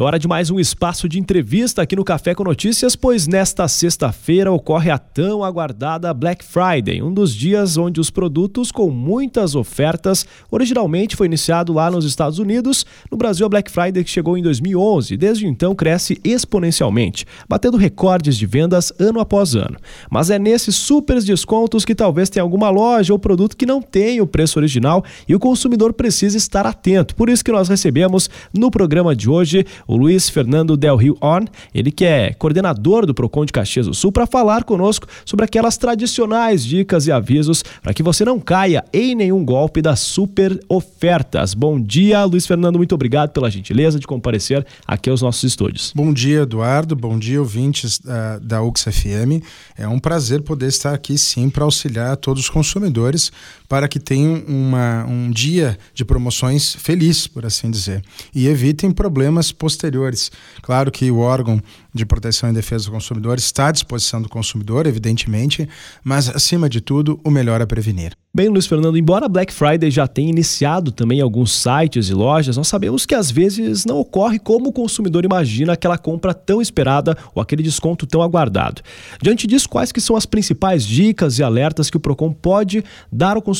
É hora de mais um espaço de entrevista aqui no Café com Notícias, pois nesta sexta-feira ocorre a tão aguardada Black Friday, um dos dias onde os produtos com muitas ofertas, originalmente foi iniciado lá nos Estados Unidos, no Brasil a Black Friday chegou em 2011 e desde então cresce exponencialmente, batendo recordes de vendas ano após ano. Mas é nesses super descontos que talvez tenha alguma loja ou produto que não tem o preço original e o consumidor precisa estar atento. Por isso que nós recebemos no programa de hoje o Luiz Fernando Del Rio On, ele que é coordenador do Procon de Caxias do Sul, para falar conosco sobre aquelas tradicionais dicas e avisos para que você não caia em nenhum golpe das super ofertas. Bom dia, Luiz Fernando, muito obrigado pela gentileza de comparecer aqui aos nossos estúdios. Bom dia, Eduardo, bom dia, ouvintes uh, da UX FM. É um prazer poder estar aqui sim para auxiliar todos os consumidores para que tenham uma, um dia de promoções feliz, por assim dizer, e evitem problemas posteriores. Claro que o órgão de proteção e defesa do consumidor está à disposição do consumidor, evidentemente, mas acima de tudo, o melhor é prevenir. Bem, Luiz Fernando, embora Black Friday já tenha iniciado também alguns sites e lojas, nós sabemos que às vezes não ocorre como o consumidor imagina aquela compra tão esperada ou aquele desconto tão aguardado. Diante disso, quais que são as principais dicas e alertas que o Procon pode dar ao consumidor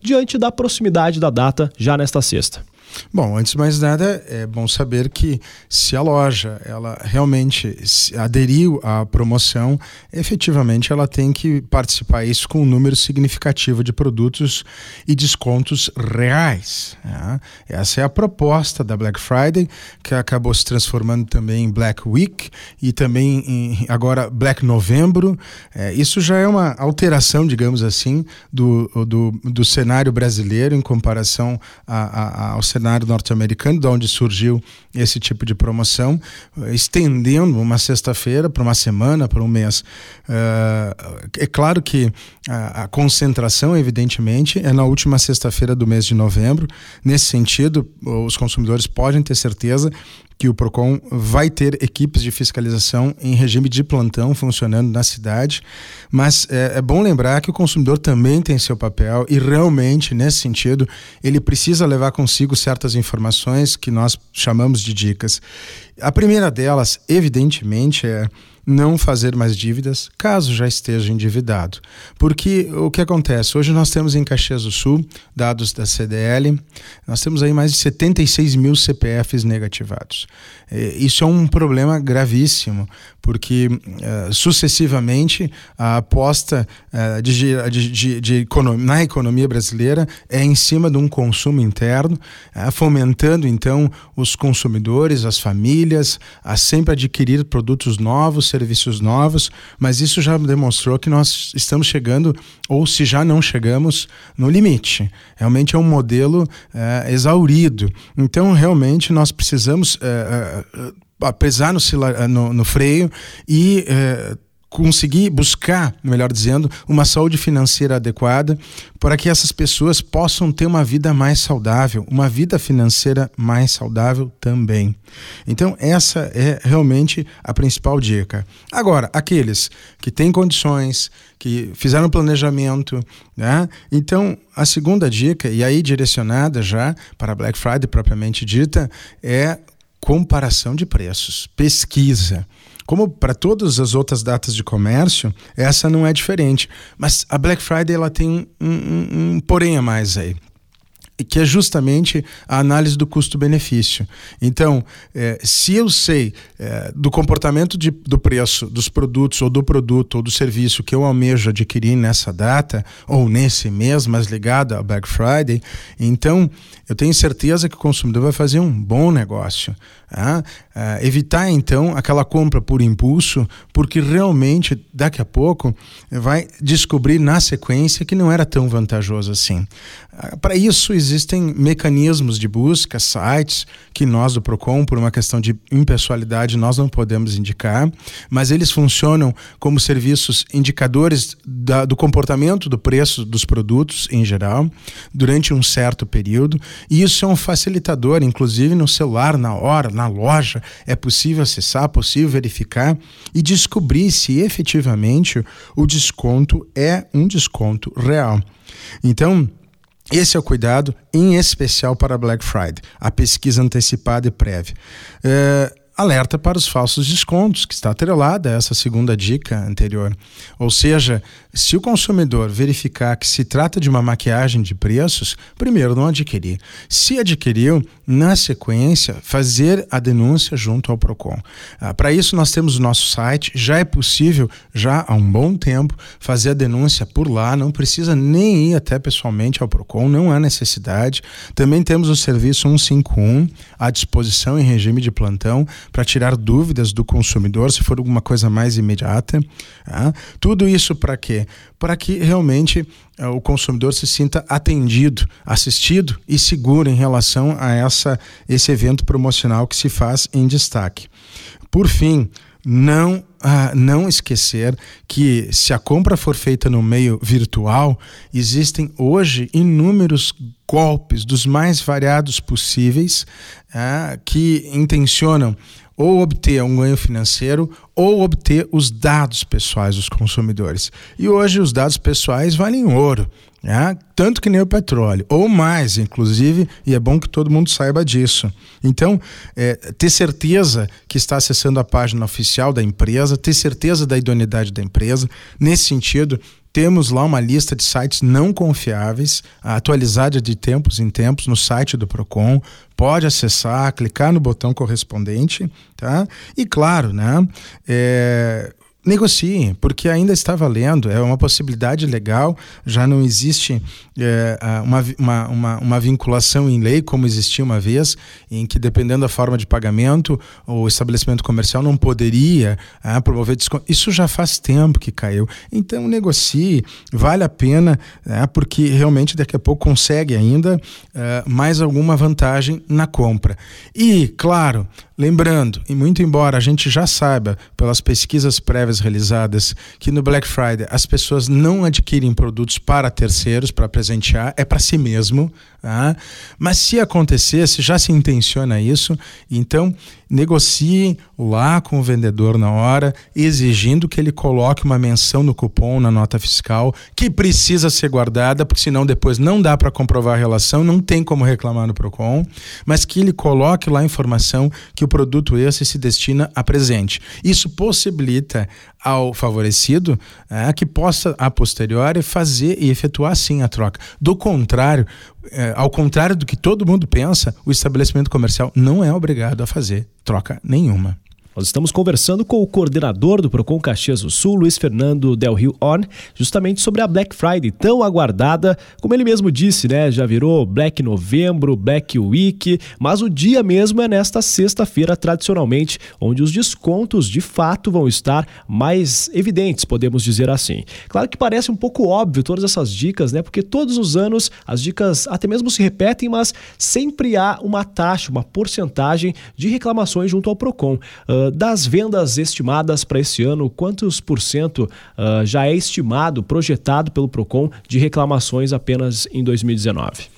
diante da proximidade da data já nesta sexta? Bom, antes de mais nada, é bom saber que se a loja ela realmente aderiu à promoção, efetivamente ela tem que participar isso com um número significativo de produtos e descontos reais. Né? Essa é a proposta da Black Friday, que acabou se transformando também em Black Week e também em, agora Black Novembro. É, isso já é uma alteração, digamos assim, do, do, do cenário brasileiro em comparação a, a, ao cenário cenário norte-americano, de onde surgiu esse tipo de promoção, estendendo uma sexta-feira para uma semana, para um mês. Uh, é claro que a, concentração, evidentemente, é na última sexta-feira do mês de novembro. Nesse sentido, os consumidores podem ter certeza que o PROCON vai ter equipes de fiscalização em regime de plantão funcionando na cidade, mas é, é, bom lembrar que o consumidor também tem seu papel e realmente, nesse sentido, ele precisa levar consigo certas informações que nós chamamos de dicas. A primeira delas, evidentemente, é não fazer mais dívidas caso já esteja endividado. Porque o que acontece? Hoje nós temos em Caxias do Sul, dados da CDL, nós temos aí mais de 76 mil CPFs negativados. É, isso é um problema gravíssimo, porque uh, sucessivamente a aposta uh, de, de, de, na economia brasileira é em cima de um consumo interno, fomentando então os consumidores, as famílias, a sempre adquirir produtos novos, serviços novos, mas isso já demonstrou que nós estamos chegando, ou se já não chegamos, no limite. Realmente é um modelo exaurido. Então, realmente, nós precisamos a pesar no, no, no freio e é, conseguir buscar, melhor dizendo, uma saúde financeira adequada para que essas pessoas possam ter uma vida mais saudável, uma vida financeira mais saudável também. Então, essa é realmente a principal dica. Agora, aqueles que têm condições, que fizeram planejamento, né? Então, a segunda dica, e aí direcionada já para Black Friday propriamente dita, é comparação de preços, pesquisa. Como para todas as outras datas de comércio, essa não é diferente. Mas a Black Friday ela tem um, um, um porém a mais aí que é justamente a análise do custo-benefício. Então, é, se eu sei é, do comportamento de, do preço dos produtos, ou do produto, ou do serviço que eu almejo adquirir nessa data, ou nesse mês, mas ligado a Black Friday, então eu tenho certeza que o consumidor vai fazer um bom negócio. Tá? É, evitar, então, aquela compra por impulso, porque realmente, daqui a pouco, vai descobrir na sequência que não era tão vantajoso assim. Ah, para isso, existem mecanismos de busca, sites, que nós do PROCON, por uma questão de impessoalidade, nós não podemos indicar, mas eles funcionam como serviços indicadores da, do comportamento do preço dos produtos em geral, durante um certo período, e isso é um facilitador, inclusive no celular, na hora, na loja, é possível acessar, possível verificar e descobrir se efetivamente o desconto é um desconto real. Então, Esse é o cuidado, em especial para Black Friday, a pesquisa antecipada e prévia. É, alerta para os falsos descontos, que está atrelada a essa segunda dica anterior. Ou seja, se o consumidor verificar que se trata de uma maquiagem de preços, primeiro não adquirir. Se adquiriu, na sequência, fazer a denúncia junto ao PROCON. Ah, Para isso, nós temos o nosso site, já é possível, já há um bom tempo, fazer a denúncia por lá, não precisa nem ir até pessoalmente ao PROCON, não há necessidade. Também temos o serviço 151 à disposição em regime de plantão para tirar dúvidas do consumidor, se for alguma coisa mais imediata. Tá? Tudo isso para quê? Para que realmente uh, o consumidor se sinta atendido, assistido e seguro em relação a essa, esse evento promocional que se faz em destaque. Por fim, não, uh, não esquecer que se a compra for feita no meio virtual, existem hoje inúmeros golpes dos mais variados possíveis uh, que intencionam ou obter um ganho financeiro ou obter os dados pessoais dos consumidores. E hoje os dados pessoais valem ouro. Né? Tanto que nem o petróleo, ou mais, inclusive, e é bom que todo mundo saiba disso. Então, é, ter certeza que está acessando a página oficial da empresa, ter certeza da idoneidade da empresa. Nesse sentido, temos lá uma lista de sites não confiáveis, atualizada de tempos em tempos no site do Procon. Pode acessar, clicar no botão correspondente, tá? E claro, né? É, negocie, porque ainda está valendo, é uma possibilidade legal, já não existe é, uma, uma, uma, uma, vinculação em lei, como existia uma vez, em que dependendo da forma de pagamento, o estabelecimento comercial não poderia é, promover desconto. Isso já faz tempo que caiu. Então negocie, vale a pena, é, porque realmente daqui a pouco consegue ainda é, mais alguma vantagem na compra. E, claro, Lembrando, e muito embora a gente já saiba pelas pesquisas prévias realizadas que no Black Friday as pessoas não adquirem produtos para terceiros, para presentear, é para si mesmo. Tá? Mas se acontecer, se já se intenciona isso, então negocie lá com o vendedor na hora, exigindo que ele coloque uma menção no cupom, na nota fiscal, que precisa ser guardada, porque senão depois não dá para comprovar a relação, não tem como reclamar no PROCON, mas que ele coloque lá a informação que o produto esse se destina a presente. Isso possibilita ao favorecido é, que possa, a posteriori, fazer e efetuar sim a troca. Do contrário, é, ao contrário do que todo mundo pensa, o estabelecimento comercial não é obrigado a fazer troca nenhuma. Nós estamos conversando com o coordenador do Procon Caxias do Sul, Luiz Fernando Del Rio On, justamente sobre a Black Friday tão aguardada, como ele mesmo disse, né? Já virou Black Novembro, Black Week, mas o dia mesmo é nesta sexta-feira tradicionalmente, onde os descontos de fato vão estar mais evidentes, podemos dizer assim. Claro que parece um pouco óbvio todas essas dicas, né? Porque todos os anos as dicas até mesmo se repetem, mas sempre há uma taxa, uma porcentagem de reclamações junto ao Procon. Uh, das vendas estimadas para esse ano, quantos por cento uh, já é estimado, projetado pelo PROCON de reclamações apenas em 2019?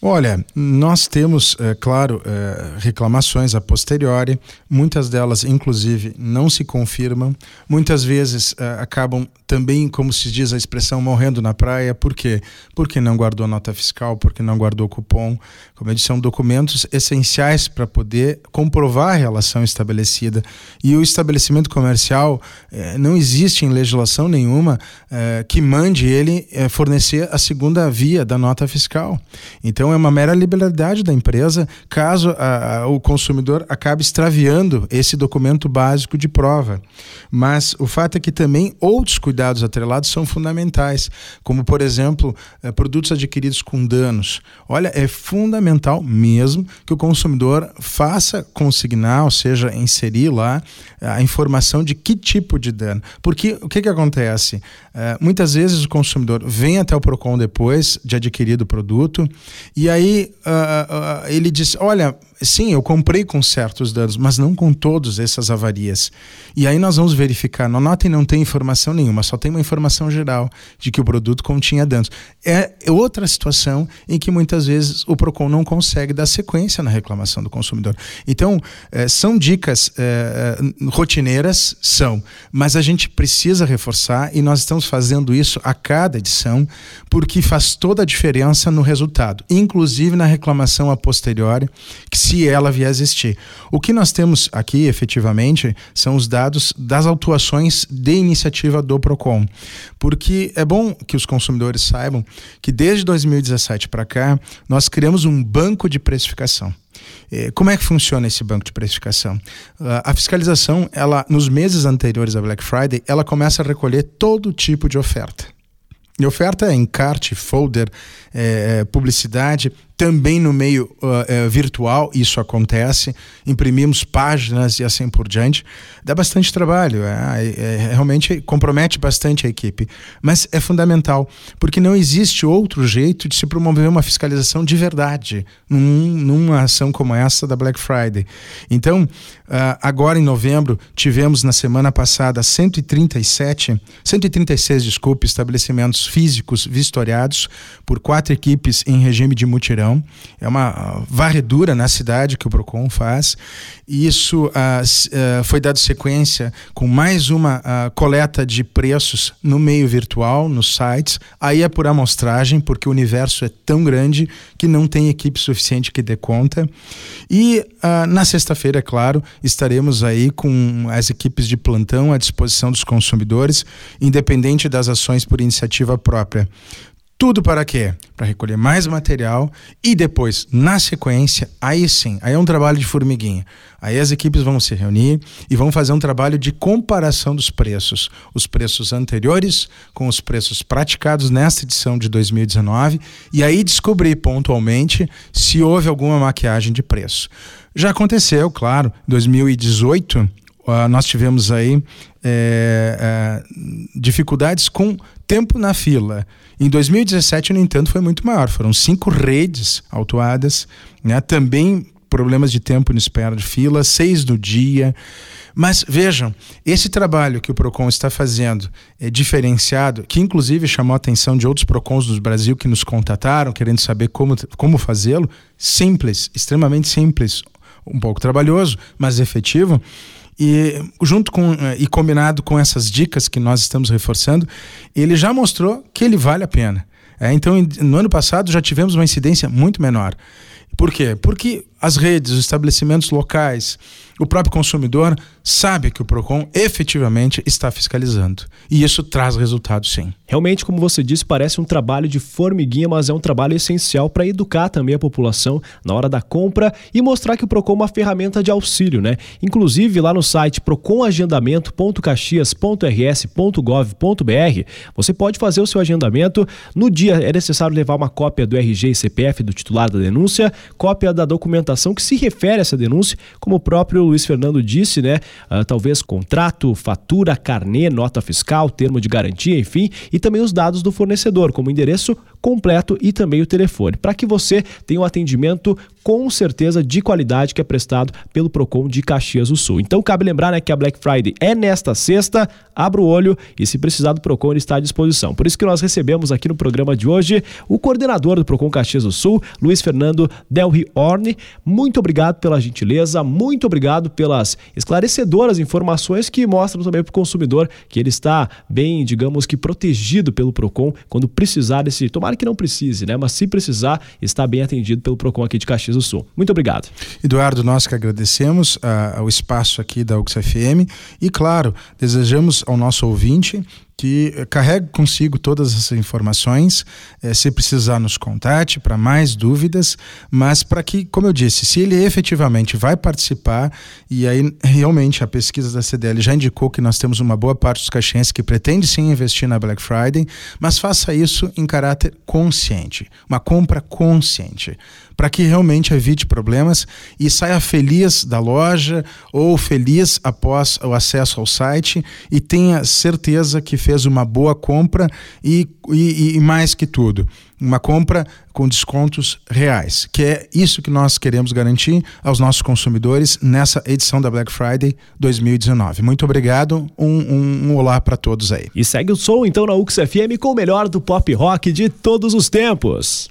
Olha, nós temos, é, claro, é, reclamações a posteriori, muitas delas, inclusive, não se confirmam, muitas vezes é, acabam também, como se diz a expressão, morrendo na praia. Por quê? Porque não guardou nota fiscal, porque não guardou cupom. Como eu disse, são documentos essenciais para poder comprovar a relação estabelecida. E o estabelecimento comercial, não existe em legislação nenhuma que mande ele fornecer a segunda via da nota fiscal. Então, é uma mera liberalidade da empresa caso a, a, o consumidor acabe extraviando esse documento básico de prova. Mas o fato é que também outros cuidados atrelados são fundamentais, como, por exemplo, eh, produtos adquiridos com danos. Olha, é fundamental mesmo que o consumidor faça consignar, ou seja, inserir lá a informação de que tipo de dano. Porque o que, que acontece? Eh, muitas vezes o consumidor vem até o PROCON depois de adquirido o produto e aí uh, uh, ele diz: Olha, sim, eu comprei com certos danos, mas não com todas essas avarias. E aí nós vamos verificar. No Notem não tem informação nenhuma, só tem uma informação geral de que o produto continha danos. É outra situação em que muitas vezes o PROCON não consegue dar sequência na reclamação do consumidor. Então, é, são dicas é, rotineiras, são, mas a gente precisa reforçar e nós estamos fazendo isso a cada edição, porque faz toda a diferença no resultado, inclusive na reclamação a posteriori, que se ela vier a existir. O que nós temos aqui, efetivamente, são os dados das autuações de iniciativa do PROCON. Porque é bom que os consumidores saibam que desde 2017 para cá, nós criamos um banco de precificação. Eh, como é que funciona esse banco de precificação? Ah, a fiscalização, ela nos meses anteriores à Black Friday, ela começa a recolher todo tipo de oferta. E oferta é encarte, folder, é, publicidade, também no meio uh, virtual isso acontece, imprimimos páginas e assim por diante. Dá bastante trabalho, é, é, é, realmente compromete bastante a equipe, mas é fundamental, porque não existe outro jeito de se promover uma fiscalização de verdade num, numa ação como essa da Black Friday. Então, uh, agora em novembro, tivemos na semana passada 137, 136, desculpe, estabelecimentos físicos vistoriados por quatro equipes em regime de mutirão é uma varredura na cidade que o PROCON faz. E isso ah, ah, foi dado sequência com mais uma ah, coleta de preços no meio virtual, nos sites. Aí é por amostragem, porque o universo é tão grande que não tem equipe suficiente que dê conta. E na sexta-feira, é claro, estaremos aí com as equipes de plantão à disposição dos consumidores, independente das ações por iniciativa própria. Tudo para quê? Para recolher mais material e depois, na sequência, aí sim, aí é um trabalho de formiguinha. Aí as equipes vão se reunir e vão fazer um trabalho de comparação dos preços. Os preços anteriores com os preços praticados nesta edição de 2019 e aí descobrir pontualmente se houve alguma maquiagem de preço. Já aconteceu, claro, 2018 uh, nós tivemos aí é, é, dificuldades com tempo na fila. Em 2017, no entanto, foi muito maior. Foram cinco redes autuadas, né? também problemas de tempo na espera de fila, seis no dia. Mas vejam, esse trabalho que o PROCON está fazendo é diferenciado, que inclusive chamou a atenção de outros PROCONs do Brasil que nos contataram, querendo saber como, como fazê-lo. Simples, extremamente simples, um pouco trabalhoso, mas efetivo. E junto com eh, e combinado com essas dicas que nós estamos reforçando, ele já mostrou que ele vale a pena. É, então, no ano passado já tivemos uma incidência muito menor. Por quê? Porque as redes, os estabelecimentos locais, o próprio consumidor sabe que o Procon efetivamente está fiscalizando. E isso traz resultado sim. Realmente, como você disse, parece um trabalho de formiguinha, mas é um trabalho essencial para educar também a população na hora da compra e mostrar que o Procon é uma ferramenta de auxílio, né? Inclusive lá no site proconagendamento.caxias.rs.gov.br, você pode fazer o seu agendamento. No dia é necessário levar uma cópia do RG e CPF do titular da denúncia, cópia da documentação que se refere a essa denúncia, como o próprio Luiz Fernando disse, né? Uh, talvez contrato, fatura, carnê, nota fiscal, termo de garantia, enfim, e também os dados do fornecedor, como endereço completo e também o telefone, para que você tenha um atendimento com certeza de qualidade que é prestado pelo Procon de Caxias do Sul. Então cabe lembrar né, que a Black Friday é nesta sexta, abra o olho e se precisar do Procon ele está à disposição. Por isso que nós recebemos aqui no programa de hoje o coordenador do Procon Caxias do Sul, Luiz Fernando Delri Orne. Muito obrigado pela gentileza, muito obrigado pelas esclarecedoras informações que mostram também para o consumidor que ele está bem, digamos que protegido pelo Procon quando precisar desse, tomara que não precise, né, mas se precisar, está bem atendido pelo Procon aqui de Caxias do Sul. Muito obrigado. Eduardo, nós que agradecemos uh, o espaço aqui da UXFM e, claro, desejamos ao nosso ouvinte que eh, carregue consigo todas essas informações, eh, se precisar nos contate para mais dúvidas, mas para que, como eu disse, se ele efetivamente vai participar, e aí realmente a pesquisa da CDL já indicou que nós temos uma boa parte dos caxienses que pretende sim investir na Black Friday, mas faça isso em caráter consciente, uma compra consciente para que realmente evite problemas e saia feliz da loja ou feliz após o acesso ao site e tenha certeza que fez uma boa compra e, e, e mais que tudo, uma compra com descontos reais, que é isso que nós queremos garantir aos nossos consumidores nessa edição da Black Friday 2019. Muito obrigado, um, um, um olá para todos aí. E segue o som então na UXFM com o melhor do pop rock de todos os tempos.